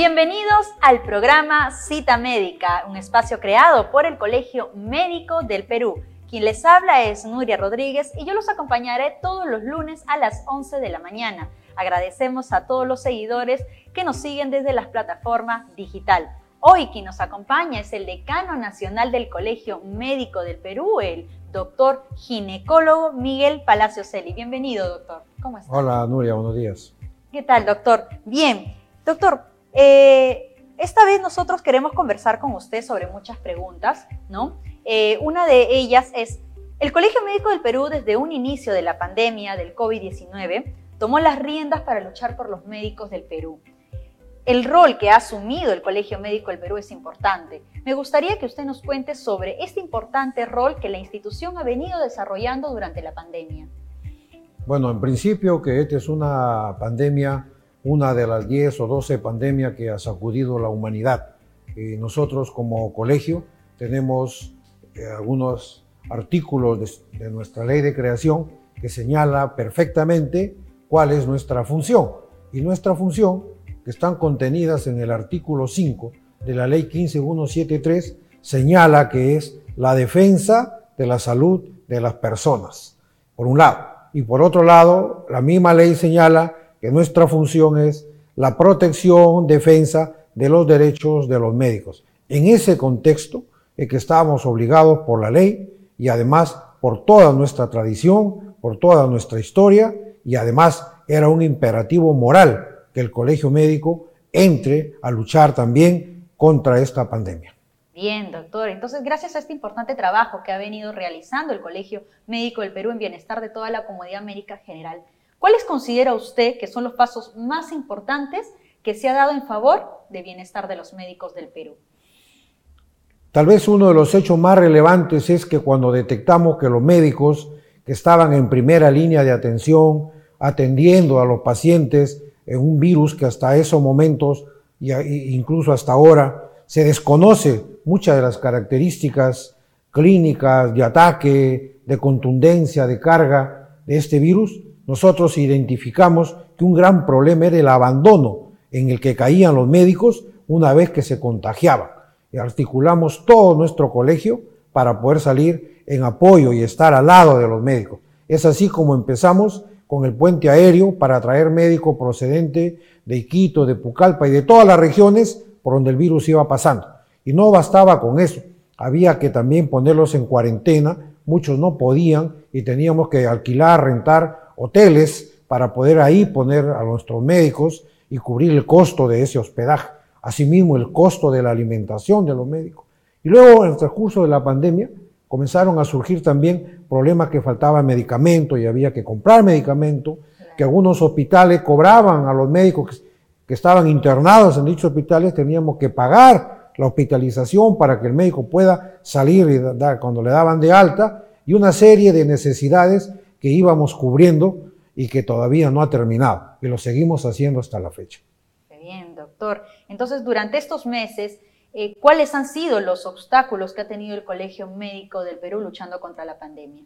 Bienvenidos al programa Cita Médica, un espacio creado por el Colegio Médico del Perú. Quien les habla es Nuria Rodríguez y yo los acompañaré todos los lunes a las 11 de la mañana. Agradecemos a todos los seguidores que nos siguen desde las plataformas digital. Hoy quien nos acompaña es el decano nacional del Colegio Médico del Perú, el doctor ginecólogo Miguel Palacio Celi. Bienvenido, doctor. ¿Cómo está? Hola, Nuria, buenos días. ¿Qué tal, doctor? Bien. Doctor, eh, esta vez nosotros queremos conversar con usted sobre muchas preguntas, ¿no? Eh, una de ellas es, el Colegio Médico del Perú desde un inicio de la pandemia del COVID-19 tomó las riendas para luchar por los médicos del Perú. El rol que ha asumido el Colegio Médico del Perú es importante. Me gustaría que usted nos cuente sobre este importante rol que la institución ha venido desarrollando durante la pandemia. Bueno, en principio que esta es una pandemia una de las 10 o 12 pandemias que ha sacudido la humanidad. Y nosotros como colegio tenemos eh, algunos artículos de, nuestra ley de creación que señala perfectamente cuál es nuestra función. Y nuestra función, que están contenidas en el artículo 5 de la ley 15173, señala que es la defensa de la salud de las personas, por un lado. Y por otro lado, la misma ley señala que nuestra función es la protección, defensa de los derechos de los médicos. En ese contexto es que estamos obligados por la ley y además por toda nuestra tradición, por toda nuestra historia y además era un imperativo moral que el colegio médico entre a luchar también contra esta pandemia. Bien, doctor. Entonces, gracias a este importante trabajo que ha venido realizando el Colegio Médico del Perú en bienestar de toda la comunidad médica general, ¿Cuáles considera usted que son los pasos más importantes que se ha dado en favor de bienestar de los médicos del Perú? Tal vez uno de los hechos más relevantes es que cuando detectamos que los médicos que estaban en primera línea de atención, atendiendo a los pacientes en un virus que hasta esos momentos, incluso hasta ahora, se desconoce muchas de las características clínicas de ataque, de contundencia, de carga de este virus, nosotros identificamos que un gran problema era el abandono en el que caían los médicos una vez que se contagiaban. Y articulamos todo nuestro colegio para poder salir en apoyo y estar al lado de los médicos. Es así como empezamos con el puente aéreo para traer médicos procedente de Iquito, de Pucallpa y de todas las regiones por donde el virus iba pasando. Y no bastaba con eso, había que también ponerlos en cuarentena, muchos no podían y teníamos que alquilar, rentar hoteles para poder ahí poner a nuestros médicos y cubrir el costo de ese hospedaje. Asimismo, el costo de la alimentación de los médicos. Y luego, en el transcurso de la pandemia, comenzaron a surgir también problemas que faltaba medicamento y había que comprar medicamento, que algunos hospitales cobraban a los médicos que, estaban internados en dichos hospitales, teníamos que pagar la hospitalización para que el médico pueda salir y dar, cuando le daban de alta, y una serie de necesidades que íbamos cubriendo y que todavía no ha terminado, y lo seguimos haciendo hasta la fecha. Bien, doctor. Entonces, durante estos meses, eh, ¿cuáles han sido los obstáculos que ha tenido el Colegio Médico del Perú luchando contra la pandemia?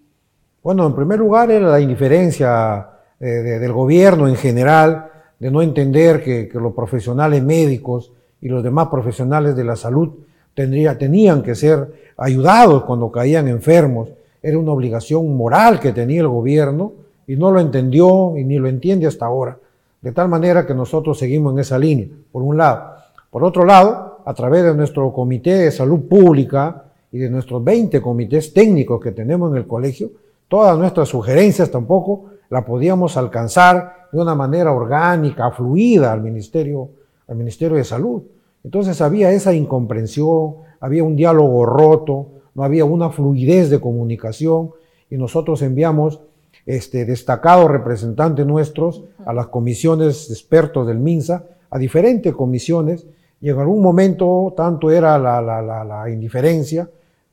Bueno, en primer lugar era la indiferencia eh, del gobierno en general, de no entender que, los profesionales médicos y los demás profesionales de la salud tendría, tenían que ser ayudados cuando caían enfermos era una obligación moral que tenía el gobierno y no lo entendió y ni lo entiende hasta ahora. De tal manera que nosotros seguimos en esa línea, por un lado. Por otro lado, a través de nuestro Comité de Salud Pública y de nuestros 20 comités técnicos que tenemos en el colegio, todas nuestras sugerencias tampoco la podíamos alcanzar de una manera orgánica, fluida al Ministerio, al Ministerio de Salud. Entonces había esa incomprensión, había un diálogo roto, no había una fluidez de comunicación y nosotros enviamos este, destacados representantes nuestros a las comisiones de expertos del MINSA, a diferentes comisiones, y en algún momento tanto era la, la, indiferencia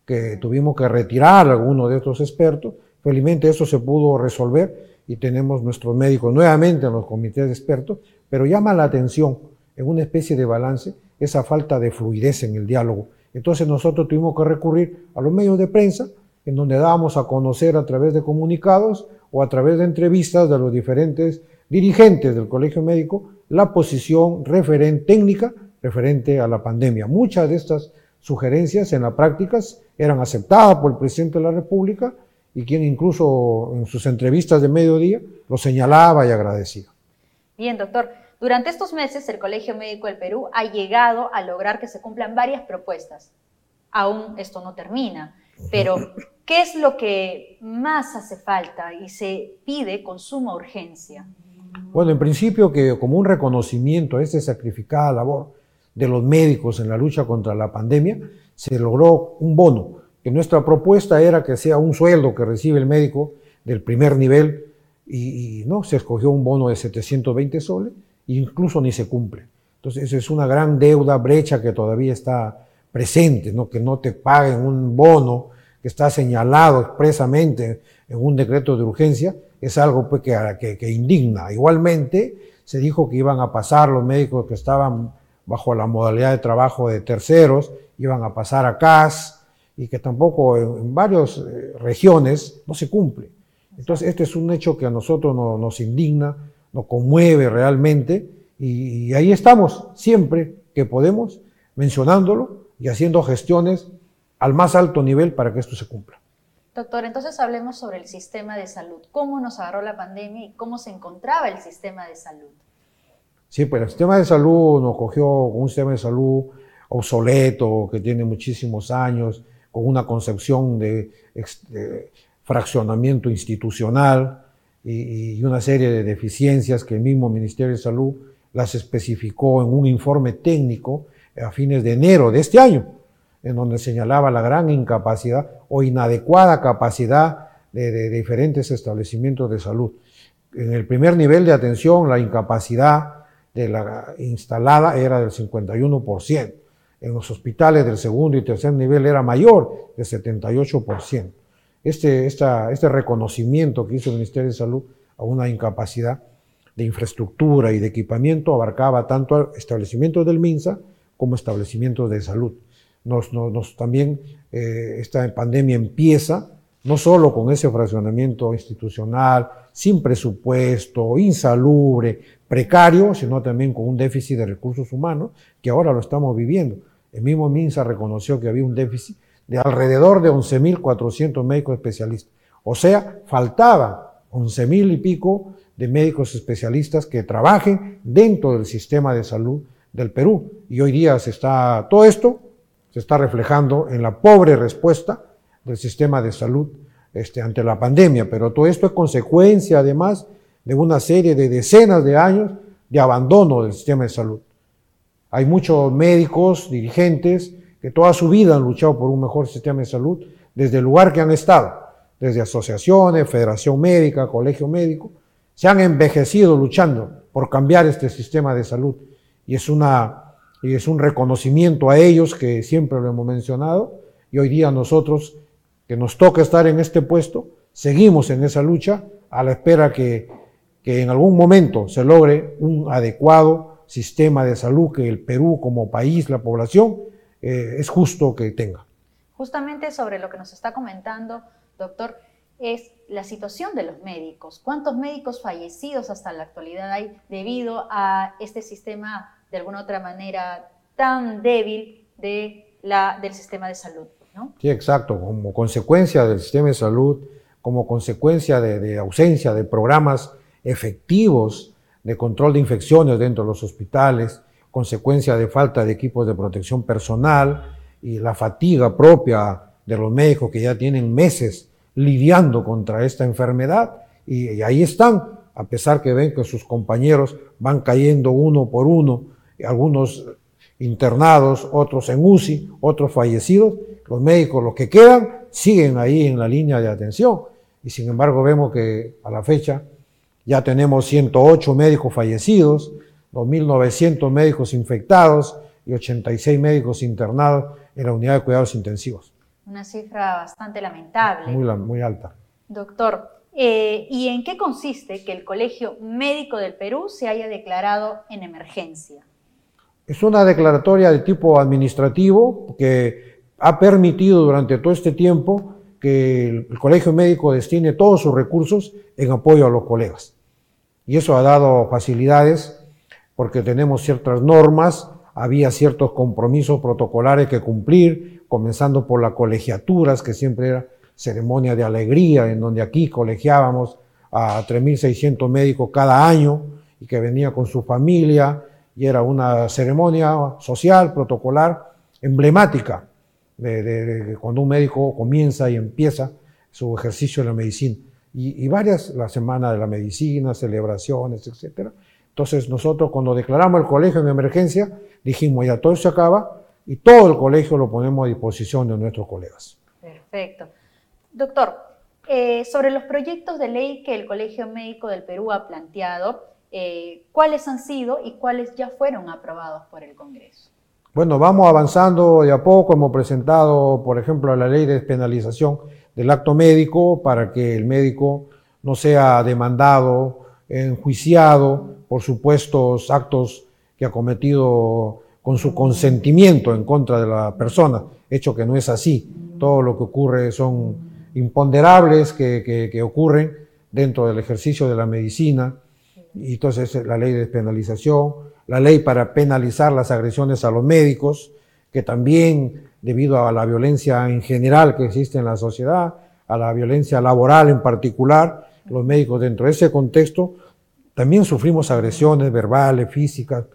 que tuvimos que retirar a algunos de estos expertos. Felizmente eso se pudo resolver y tenemos nuestros médicos nuevamente en los comités de expertos, pero llama la atención en una especie de balance esa falta de fluidez en el diálogo entonces nosotros tuvimos que recurrir a los medios de prensa, en donde dábamos a conocer a través de comunicados o a través de entrevistas de los diferentes dirigentes del Colegio Médico la posición referente técnica referente a la pandemia. Muchas de estas sugerencias en la práctica eran aceptadas por el presidente de la República y quien incluso en sus entrevistas de mediodía lo señalaba y agradecía. Bien, doctor. Durante estos meses, el Colegio Médico del Perú ha llegado a lograr que se cumplan varias propuestas. Aún esto no termina, pero ¿qué es lo que más hace falta y se pide con suma urgencia? Bueno, en principio que como un reconocimiento a esta sacrificada labor de los médicos en la lucha contra la pandemia, se logró un bono, que nuestra propuesta era que sea un sueldo que recibe el médico del primer nivel y, no, se escogió un bono de 720 soles incluso ni se cumple. Entonces, es una gran deuda, brecha que todavía está presente, ¿no? que no te paguen un bono que está señalado expresamente en un decreto de urgencia, es algo pues, que, indigna. Igualmente, se dijo que iban a pasar los médicos que estaban bajo la modalidad de trabajo de terceros, iban a pasar a CAS, y que tampoco en, varias eh, regiones no se cumple. Entonces, este es un hecho que a nosotros nos indigna, nos conmueve realmente y, ahí estamos siempre que podemos mencionándolo y haciendo gestiones al más alto nivel para que esto se cumpla. Doctor, entonces hablemos sobre el sistema de salud. ¿Cómo nos agarró la pandemia y cómo se encontraba el sistema de salud? Sí, pues el sistema de salud nos cogió con un sistema de salud obsoleto, que tiene muchísimos años, con una concepción de fraccionamiento institucional, y, una serie de deficiencias que el mismo Ministerio de Salud las especificó en un informe técnico a fines de enero de este año, en donde señalaba la gran incapacidad o inadecuada capacidad de, diferentes establecimientos de salud. En el primer nivel de atención, la incapacidad de la instalada era del 51%. En los hospitales del segundo y tercer nivel era mayor, de 78% este, este reconocimiento que hizo el Ministerio de Salud a una incapacidad de infraestructura y de equipamiento abarcaba tanto establecimientos del MINSA como establecimientos de salud. Nos, también eh, esta pandemia empieza no solo con ese fraccionamiento institucional, sin presupuesto, insalubre, precario, sino también con un déficit de recursos humanos, que ahora lo estamos viviendo. El mismo MINSA reconoció que había un déficit de alrededor de 11.400 médicos especialistas. O sea, faltaban 11.000 y pico de médicos especialistas que trabajen dentro del sistema de salud del Perú. Y hoy día se está, todo esto se está reflejando en la pobre respuesta del sistema de salud este, ante la pandemia. Pero todo esto es consecuencia, además, de una serie de decenas de años de abandono del sistema de salud. Hay muchos médicos, dirigentes, que toda su vida han luchado por un mejor sistema de salud desde el lugar que han estado, desde asociaciones, federación médica, colegio médico, se han envejecido luchando por cambiar este sistema de salud. Y es, una, y es un reconocimiento a ellos que siempre lo hemos mencionado. Y hoy día nosotros, que nos toca estar en este puesto, seguimos en esa lucha a la espera que, que en algún momento se logre un adecuado sistema de salud que el Perú como país, la población, eh, es justo que tenga. Justamente sobre lo que nos está comentando, doctor, es la situación de los médicos. ¿Cuántos médicos fallecidos hasta la actualidad hay debido a este sistema, de alguna otra manera, tan débil de la, del sistema de salud? ¿no? Sí, exacto. Como consecuencia del sistema de salud, como consecuencia de, de ausencia de programas efectivos de control de infecciones dentro de los hospitales, consecuencia de falta de equipos de protección personal y la fatiga propia de los médicos que ya tienen meses lidiando contra esta enfermedad y, ahí están, a pesar que ven que sus compañeros van cayendo uno por uno, algunos internados, otros en UCI, otros fallecidos, los médicos, los que quedan, siguen ahí en la línea de atención. Y sin embargo vemos que a la fecha ya tenemos 108 médicos fallecidos, 2.900 médicos infectados y 86 médicos internados en la unidad de cuidados intensivos. Una cifra bastante lamentable. Muy, muy alta. Doctor, eh, ¿y en qué consiste que el Colegio Médico del Perú se haya declarado en emergencia? Es una declaratoria de tipo administrativo que ha permitido durante todo este tiempo que el Colegio Médico destine todos sus recursos en apoyo a los colegas. Y eso ha dado facilidades porque tenemos ciertas normas había ciertos compromisos protocolares que cumplir, comenzando por las colegiaturas, que siempre era ceremonia de alegría, en donde aquí colegiábamos a 3.600 médicos cada año y que venía con su familia y era una ceremonia social, protocolar, emblemática de, cuando un médico comienza y empieza su ejercicio en la medicina. Y, varias, la Semana de la Medicina, celebraciones, etc. Entonces nosotros cuando declaramos el colegio en emergencia, dijimos, ya todo se acaba y todo el colegio lo ponemos a disposición de nuestros colegas. Perfecto. Doctor, eh, sobre los proyectos de ley que el Colegio Médico del Perú ha planteado, eh, ¿cuáles han sido y cuáles ya fueron aprobados por el Congreso? Bueno, vamos avanzando de a poco. Hemos presentado, por ejemplo, la ley de despenalización del acto médico para que el médico no sea demandado, enjuiciado por supuestos actos que ha cometido con su consentimiento en contra de la persona, hecho que no es así. Todo lo que ocurre son imponderables que, que ocurren dentro del ejercicio de la medicina, y entonces la ley de despenalización, la ley para penalizar las agresiones a los médicos, que también debido a la violencia en general que existe en la sociedad, a la violencia laboral en particular, los médicos dentro de ese contexto también sufrimos agresiones verbales, físicas,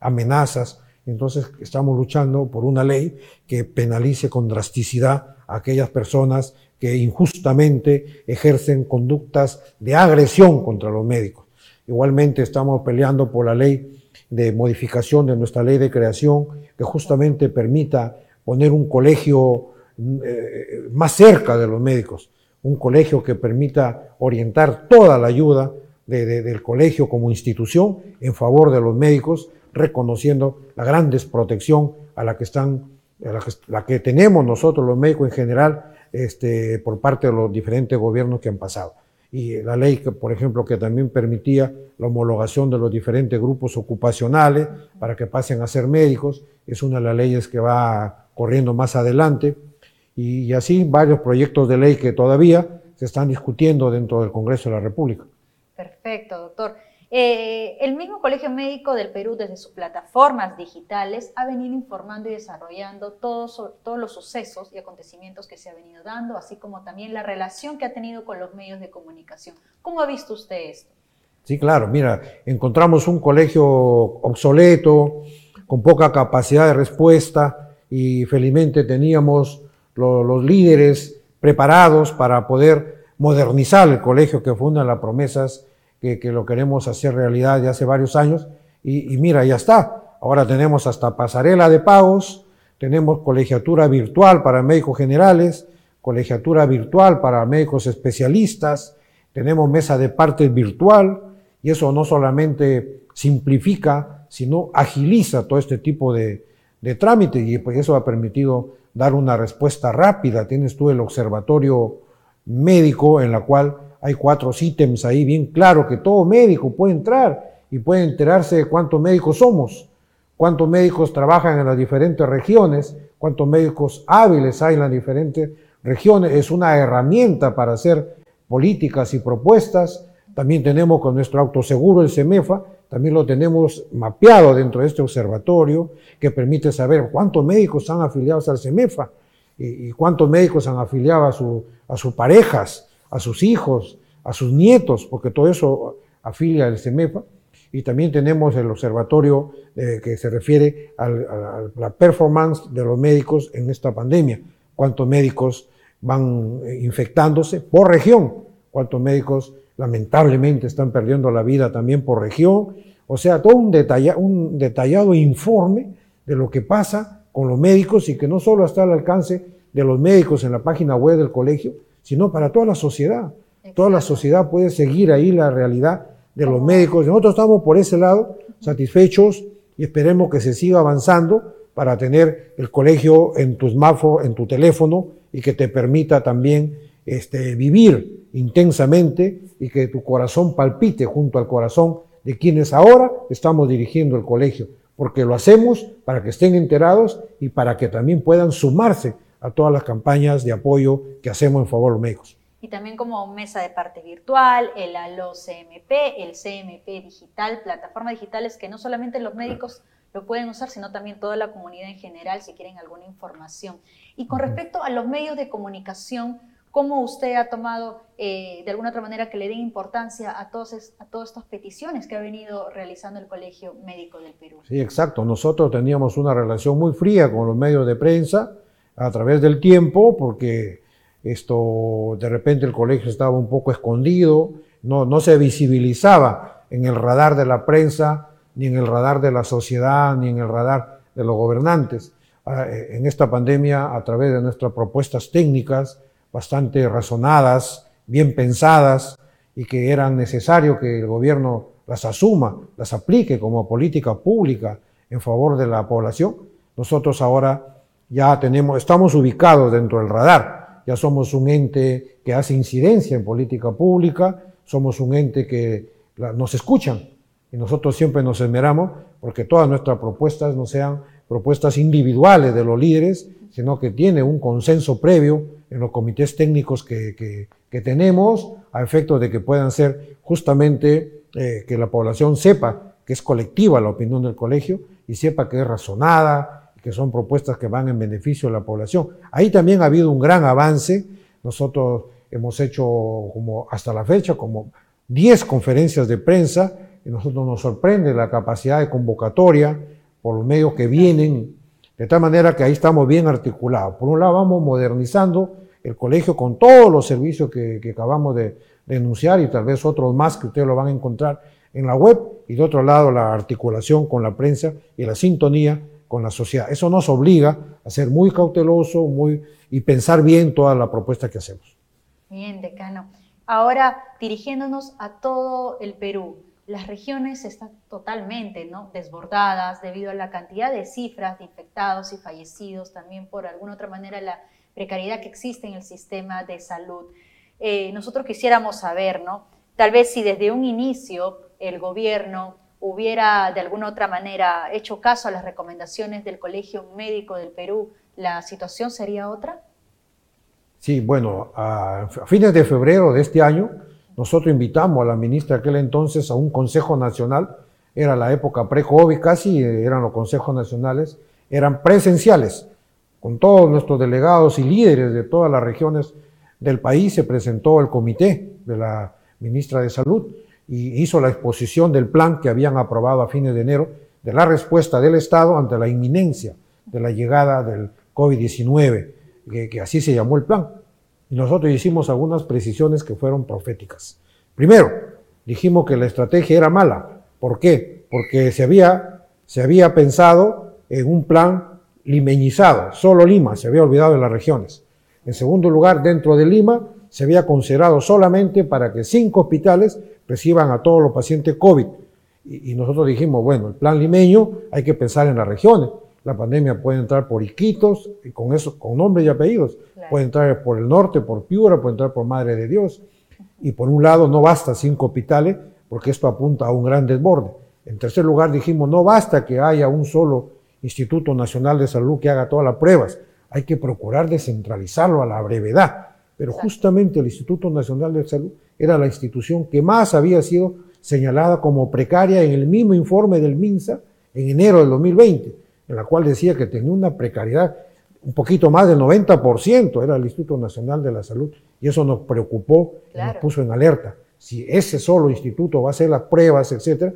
amenazas. Entonces estamos luchando por una ley que penalice con drasticidad a aquellas personas que injustamente ejercen conductas de agresión contra los médicos. Igualmente estamos peleando por la ley de modificación de nuestra ley de creación que justamente permita poner un colegio eh, más cerca de los médicos, un colegio que permita orientar toda la ayuda del colegio como institución en favor de los médicos, reconociendo la gran desprotección a la que están, la que, tenemos nosotros los médicos en general, este, por parte de los diferentes gobiernos que han pasado y la ley, que, por ejemplo, que también permitía la homologación de los diferentes grupos ocupacionales para que pasen a ser médicos, es una de las leyes que va corriendo más adelante, y, así varios proyectos de ley que todavía se están discutiendo dentro del Congreso de la República. Perfecto, doctor. Eh, el mismo Colegio Médico del Perú, desde sus plataformas digitales, ha venido informando y desarrollando todos, todos los sucesos y acontecimientos que se ha venido dando, así como también la relación que ha tenido con los medios de comunicación. ¿Cómo ha visto usted esto? Sí, claro, mira, encontramos un colegio obsoleto, con poca capacidad de respuesta y felizmente teníamos los líderes preparados para poder modernizar el colegio, que de las promesas que, lo queremos hacer realidad ya hace varios años. Y, mira, ya está. Ahora tenemos hasta pasarela de pagos, tenemos colegiatura virtual para médicos generales, colegiatura virtual para médicos especialistas, tenemos mesa de partes virtual y eso no solamente simplifica, sino agiliza todo este tipo de, de trámites y pues eso ha permitido dar una respuesta rápida. Tienes tú el observatorio médico en la cual hay cuatro ítems ahí bien claro que todo médico puede entrar y puede enterarse de cuántos médicos somos, cuántos médicos trabajan en las diferentes regiones, cuántos médicos hábiles hay en las diferentes regiones. Es una herramienta para hacer políticas y propuestas. También tenemos con nuestro autoseguro, el CEMEFA, también lo tenemos mapeado dentro de este observatorio que permite saber cuántos médicos están afiliados al CEMEFA y, cuántos médicos han afiliado a, su, a sus parejas a sus hijos, a sus nietos, porque todo eso afilia el CEMEFA. Y también tenemos el observatorio eh, que se refiere a la performance de los médicos en esta pandemia. Cuántos médicos van eh, infectándose por región, cuántos médicos lamentablemente están perdiendo la vida también por región. O sea, todo un, un detallado informe de lo que pasa con los médicos y que no solo está al alcance de los médicos en la página web del colegio, sino para toda la sociedad. Toda la sociedad puede seguir ahí la realidad de los médicos. Nosotros estamos por ese lado satisfechos y esperemos que se siga avanzando para tener el colegio en tu smartphone, en tu teléfono y que te permita también este, vivir intensamente y que tu corazón palpite junto al corazón de quienes ahora estamos dirigiendo el colegio, porque lo hacemos para que estén enterados y para que también puedan sumarse a todas las campañas de apoyo que hacemos en favor de los médicos. Y también como mesa de parte virtual, el ALO CMP, el CMP digital, plataformas digitales que no solamente los médicos lo pueden usar, sino también toda la comunidad en general si quieren alguna información. Y con respecto a los medios de comunicación, ¿cómo usted ha tomado eh, de alguna otra manera que le den importancia a, todos a todas estas peticiones que ha venido realizando el Colegio Médico del Perú? Sí, exacto. Nosotros teníamos una relación muy fría con los medios de prensa a través del tiempo, porque esto de repente el colegio estaba un poco escondido, no, no se visibilizaba en el radar de la prensa ni en el radar de la sociedad, ni en el radar de los gobernantes. Ah, eh, en esta pandemia, a través de nuestras propuestas técnicas, bastante razonadas, bien pensadas, y que eran necesario que el gobierno las asuma, las aplique como política pública en favor de la población, nosotros ahora ya tenemos, estamos ubicados dentro del radar, ya somos un ente que hace incidencia en política pública, somos un ente que nos escuchan, y nosotros siempre nos esmeramos porque todas nuestras propuestas no sean propuestas individuales de los líderes, sino que tiene un consenso previo en los comités técnicos que, que, tenemos, a efecto de que puedan ser justamente eh, que la población sepa que es colectiva la opinión del colegio y sepa que es razonada, que son propuestas que van en beneficio de la población. Ahí también ha habido un gran avance. Nosotros hemos hecho como hasta la fecha como 10 conferencias de prensa y nosotros nos sorprende la capacidad de convocatoria por los medios que vienen, de tal manera que ahí estamos bien articulados. Por un lado vamos modernizando el colegio con todos los servicios que, acabamos de, denunciar y tal vez otros más que ustedes lo van a encontrar en la web, y de otro lado la articulación con la prensa y la sintonía con la sociedad. Eso nos obliga a ser muy cauteloso muy, y pensar bien toda la propuesta que hacemos. Bien, decano. Ahora, dirigiéndonos a todo el Perú, las regiones están totalmente ¿no? desbordadas debido a la cantidad de cifras de infectados y fallecidos, también por alguna otra manera la precariedad que existe en el sistema de salud. Eh, nosotros quisiéramos saber, ¿no? Tal vez si desde un inicio el gobierno hubiera de alguna otra manera hecho caso a las recomendaciones del Colegio Médico del Perú, ¿la situación sería otra? Sí, bueno, a fines de febrero de este año, nosotros invitamos a la ministra aquel entonces a un Consejo Nacional, era la época pre-COVID casi, eran los consejos nacionales, eran presenciales, con todos nuestros delegados y líderes de todas las regiones del país, se presentó el comité de la ministra de Salud y hizo la exposición del plan que habían aprobado a fines de enero de la respuesta del Estado ante la inminencia de la llegada del COVID-19, que, así se llamó el plan. Y nosotros hicimos algunas precisiones que fueron proféticas. Primero, dijimos que la estrategia era mala. ¿Por qué? Porque se había, se había pensado en un plan limeñizado. Solo Lima se había olvidado de las regiones. En segundo lugar, dentro de Lima se había considerado solamente para que cinco hospitales reciban a todos los pacientes COVID. Y, y nosotros dijimos, bueno, el plan limeño hay que pensar en las regiones. La pandemia puede entrar por Iquitos, y con eso, con nombres y apellidos. Puede entrar por el norte, por Piura, puede entrar por Madre de Dios. Y por un lado, no basta cinco hospitales, porque esto apunta a un gran desborde. En tercer lugar, dijimos, no basta que haya un solo Instituto Nacional de Salud que haga todas las pruebas. Hay que procurar descentralizarlo a la brevedad. Pero justamente el Instituto Nacional de Salud era la institución que más había sido señalada como precaria en el mismo informe del MINSA en enero del 2020 en la cual decía que tenía una precariedad un poquito más del 90%, era el Instituto Nacional de la Salud, y eso nos preocupó y nos puso en alerta. Si ese solo instituto va a hacer las pruebas, etcétera,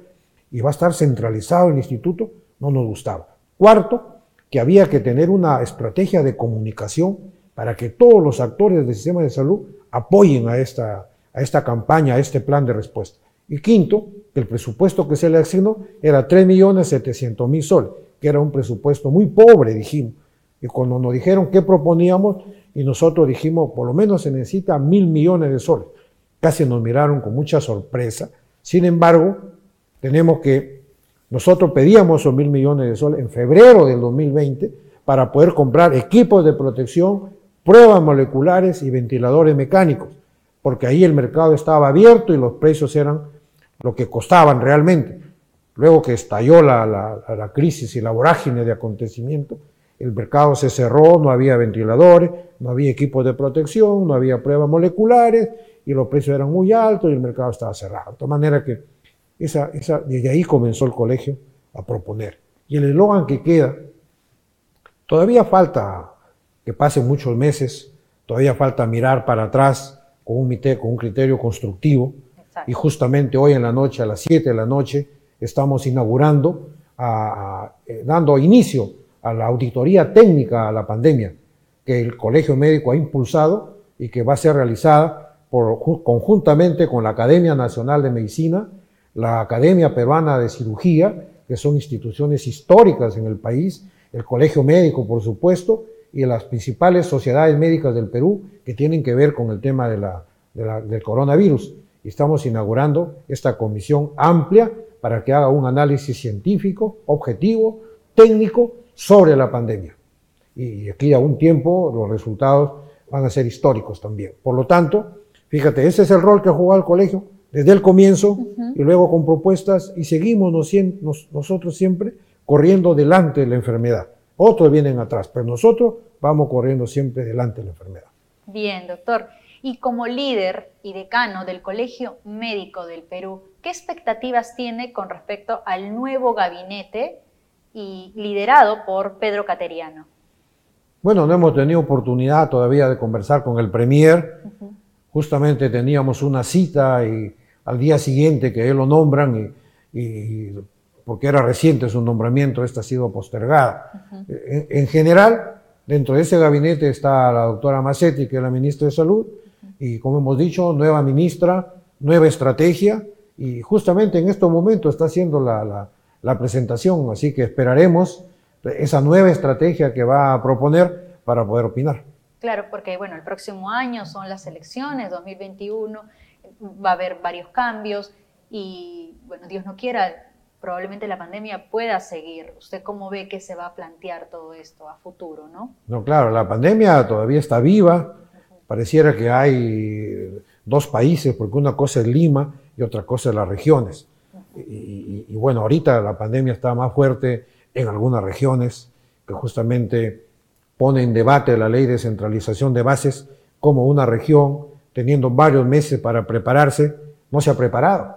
y va a estar centralizado el instituto, no nos gustaba. Cuarto, que había que tener una estrategia de comunicación para que todos los actores del sistema de salud apoyen a esta, a esta campaña, a este plan de respuesta. Y quinto, que el presupuesto que se le asignó era 3.700.000 soles que era un presupuesto muy pobre, dijimos. Y cuando nos dijeron qué proponíamos, y nosotros dijimos, por lo menos se necesita mil millones de soles. Casi nos miraron con mucha sorpresa. Sin embargo, tenemos que, nosotros pedíamos esos mil millones de soles en febrero del 2020 para poder comprar equipos de protección, pruebas moleculares y ventiladores mecánicos, porque ahí el mercado estaba abierto y los precios eran lo que costaban realmente. Luego que estalló la, crisis y la vorágine de acontecimiento, el mercado se cerró, no había ventiladores, no había equipos de protección, no había pruebas moleculares y los precios eran muy altos y el mercado estaba cerrado. De tal manera que esa, esa, desde ahí comenzó el colegio a proponer. Y el eslogan que queda, todavía falta que pasen muchos meses, todavía falta mirar para atrás con un, con un criterio constructivo. Y justamente hoy en la noche, a las 7 de la noche, estamos inaugurando, eh, dando inicio a la auditoría técnica a la pandemia que el Colegio Médico ha impulsado y que va a ser realizada por, conjuntamente con la Academia Nacional de Medicina, la Academia Peruana de Cirugía, que son instituciones históricas en el país, el Colegio Médico, por supuesto, y las principales sociedades médicas del Perú que tienen que ver con el tema de la, del coronavirus. Y estamos inaugurando esta comisión amplia para que haga un análisis científico, objetivo, técnico sobre la pandemia. Y aquí a un tiempo los resultados van a ser históricos también. Por lo tanto, fíjate, ese es el rol que ha jugado el colegio desde el comienzo y luego con propuestas y seguimos nosotros siempre corriendo delante de la enfermedad. Otros vienen atrás, pero nosotros vamos corriendo siempre delante de la enfermedad. Bien, doctor. Y como líder y decano del Colegio Médico del Perú, ¿qué expectativas tiene con respecto al nuevo gabinete y liderado por Pedro Cateriano? Bueno, no hemos tenido oportunidad todavía de conversar con el Premier. Justamente teníamos una cita y al día siguiente que él lo nombran y, porque era reciente su nombramiento, esta ha sido postergada. en, general, dentro de ese gabinete está la doctora Massetti, que es la ministra de Salud, y como hemos dicho, nueva ministra, nueva estrategia, y justamente en estos momentos está haciendo la, la presentación, así que esperaremos esa nueva estrategia que va a proponer para poder opinar. Claro, porque bueno, el próximo año son las elecciones, 2021, va a haber varios cambios y bueno, Dios no quiera, probablemente la pandemia pueda seguir. ¿Usted cómo ve que se va a plantear todo esto a futuro, no? No, claro, la pandemia todavía está viva. Pareciera que hay dos países, porque una cosa es Lima y otra cosa es las regiones. y, y, bueno, ahorita la pandemia está más fuerte en algunas regiones que justamente pone en debate la ley de centralización de bases como una región teniendo varios meses para prepararse, no se ha preparado,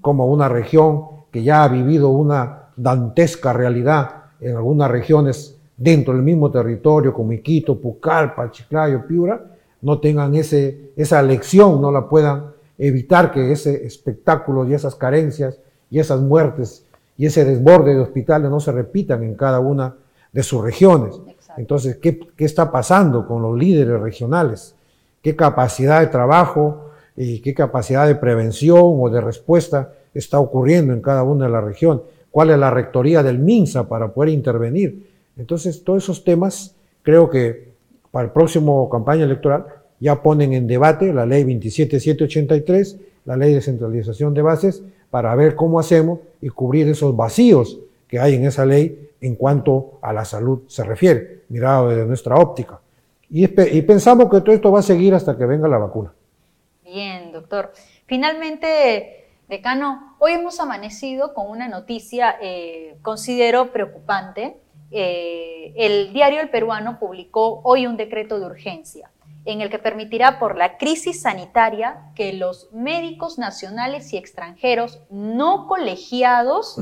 como una región que ya ha vivido una dantesca realidad en algunas regiones dentro del mismo territorio, como Iquito, Pucallpa, Chiclayo, Piura, no tengan ese, esa lección, no la puedan evitar que ese espectáculo y esas carencias y esas muertes y ese desborde de hospitales no se repitan en cada una de sus regiones. Entonces, ¿qué, ¿qué, está pasando con los líderes regionales? ¿Qué capacidad de trabajo y qué capacidad de prevención o de respuesta está ocurriendo en cada una de las regiones? ¿Cuál es la rectoría del MINSA para poder intervenir? Entonces, todos esos temas creo que para el próximo campaña electoral ya ponen en debate la ley 27783, la ley de centralización de bases, para ver cómo hacemos y cubrir esos vacíos que hay en esa ley en cuanto a la salud se refiere, mirado desde nuestra óptica. Y, pensamos que todo esto va a seguir hasta que venga la vacuna. Bien, doctor. Finalmente, decano, hoy hemos amanecido con una noticia, eh, considero preocupante. Eh, el diario El Peruano publicó hoy un decreto de urgencia en el que permitirá por la crisis sanitaria que los médicos nacionales y extranjeros no colegiados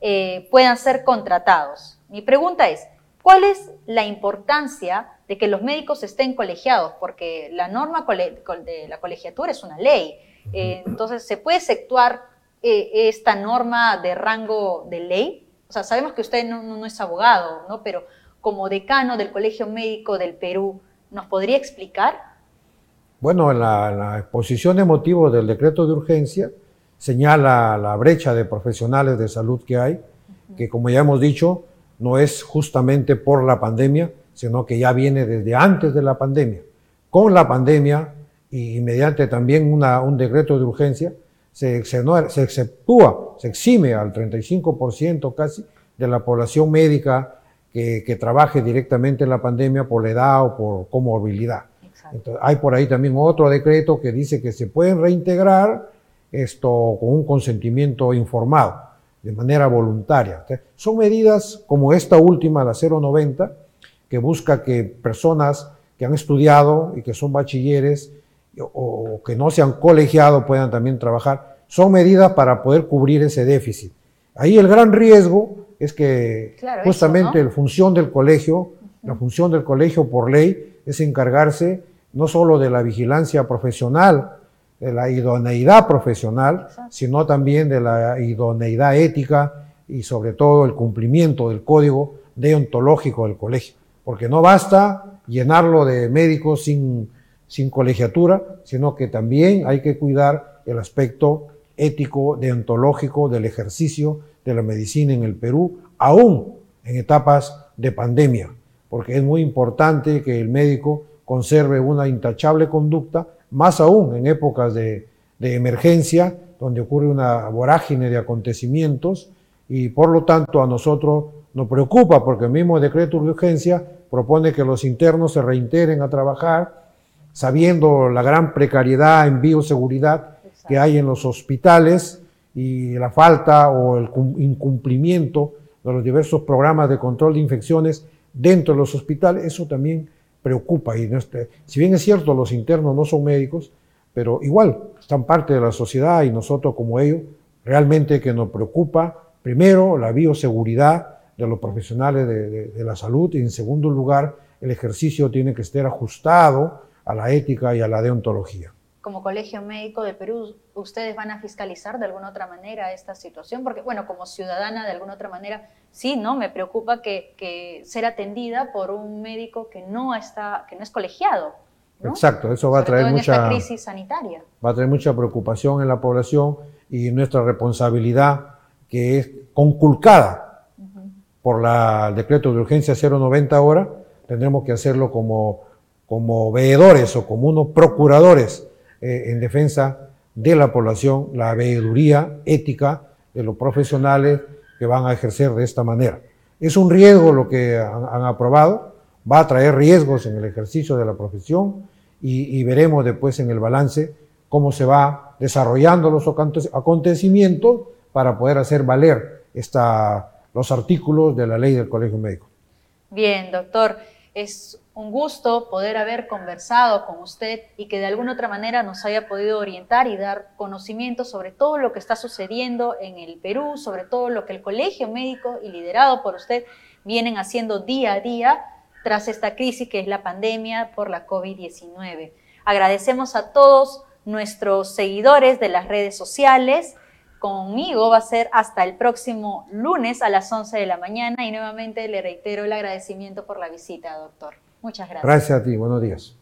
eh, puedan ser contratados. Mi pregunta es, ¿cuál es la importancia de que los médicos estén colegiados? Porque la norma de la colegiatura es una ley. Eh, entonces, ¿se puede exceptuar eh, esta norma de rango de ley? O sea, sabemos que usted no, no es abogado, ¿no? Pero como decano del Colegio Médico del Perú, ¿Nos podría explicar? Bueno, en la, exposición de motivos del decreto de urgencia señala la brecha de profesionales de salud que hay, que como ya hemos dicho, no es justamente por la pandemia, sino que ya viene desde antes de la pandemia. Con la pandemia y mediante también un decreto de urgencia, se, se exceptúa, se exime al 35% casi de la población médica que, trabaje directamente en la pandemia por la edad o por comorbilidad. hay por ahí también otro decreto que dice que se pueden reintegrar esto con un consentimiento informado, de manera voluntaria. son medidas como esta última, la 090, que busca que personas que han estudiado y que son bachilleres o que no se han colegiado puedan también trabajar. Son medidas para poder cubrir ese déficit. Ahí el gran riesgo es que justamente la función del colegio, la función del colegio por ley es encargarse no solo de la vigilancia profesional, de la idoneidad profesional, sino también de la idoneidad ética y sobre todo el cumplimiento del código deontológico del colegio. Porque no basta llenarlo de médicos sin, sin colegiatura, sino que también hay que cuidar el aspecto ético, deontológico del ejercicio de la medicina en el Perú, aún en etapas de pandemia, porque es muy importante que el médico conserve una intachable conducta, más aún en épocas de, emergencia, donde ocurre una vorágine de acontecimientos, y por lo tanto a nosotros nos preocupa, porque el mismo decreto de urgencia propone que los internos se reintegren a trabajar, sabiendo la gran precariedad en bioseguridad que hay en los hospitales y la falta o el incumplimiento de los diversos programas de control de infecciones dentro de los hospitales, eso también preocupa. Y si bien es cierto, los internos no son médicos, pero igual están parte de la sociedad y nosotros como ellos, realmente que nos preocupa, primero, la bioseguridad de los profesionales de, la salud y en segundo lugar, el ejercicio tiene que estar ajustado a la ética y a la deontología. Como Colegio Médico de Perú, ¿ustedes van a fiscalizar de alguna otra manera esta situación? Porque, bueno, como ciudadana, de alguna otra manera, sí, ¿no? Me preocupa que, ser atendida por un médico que no, está, que no es colegiado. Exacto, eso va a traer mucha crisis sanitaria. Va a traer mucha preocupación en la población y nuestra responsabilidad que es conculcada por la, el decreto de urgencia 090 ahora, tendremos que hacerlo como, como veedores o como unos procuradores eh, en defensa de la población, la veeduría ética de los profesionales que van a ejercer de esta manera. Es un riesgo lo que han, aprobado, va a traer riesgos en el ejercicio de la profesión y, veremos después en el balance cómo se va desarrollando los acontecimientos para poder hacer valer los artículos de la ley del Colegio Médico. Bien, doctor. Es un gusto poder haber conversado con usted y que de alguna otra manera nos haya podido orientar y dar conocimiento sobre todo lo que está sucediendo en el Perú, sobre todo lo que el Colegio Médico y liderado por usted vienen haciendo día a día tras esta crisis que es la pandemia por la COVID-19. Agradecemos a todos nuestros seguidores de las redes sociales conmigo va a ser hasta el próximo lunes a las 11 de la mañana y nuevamente le reitero el agradecimiento por la visita, doctor. Muchas gracias. Gracias a ti, buenos días.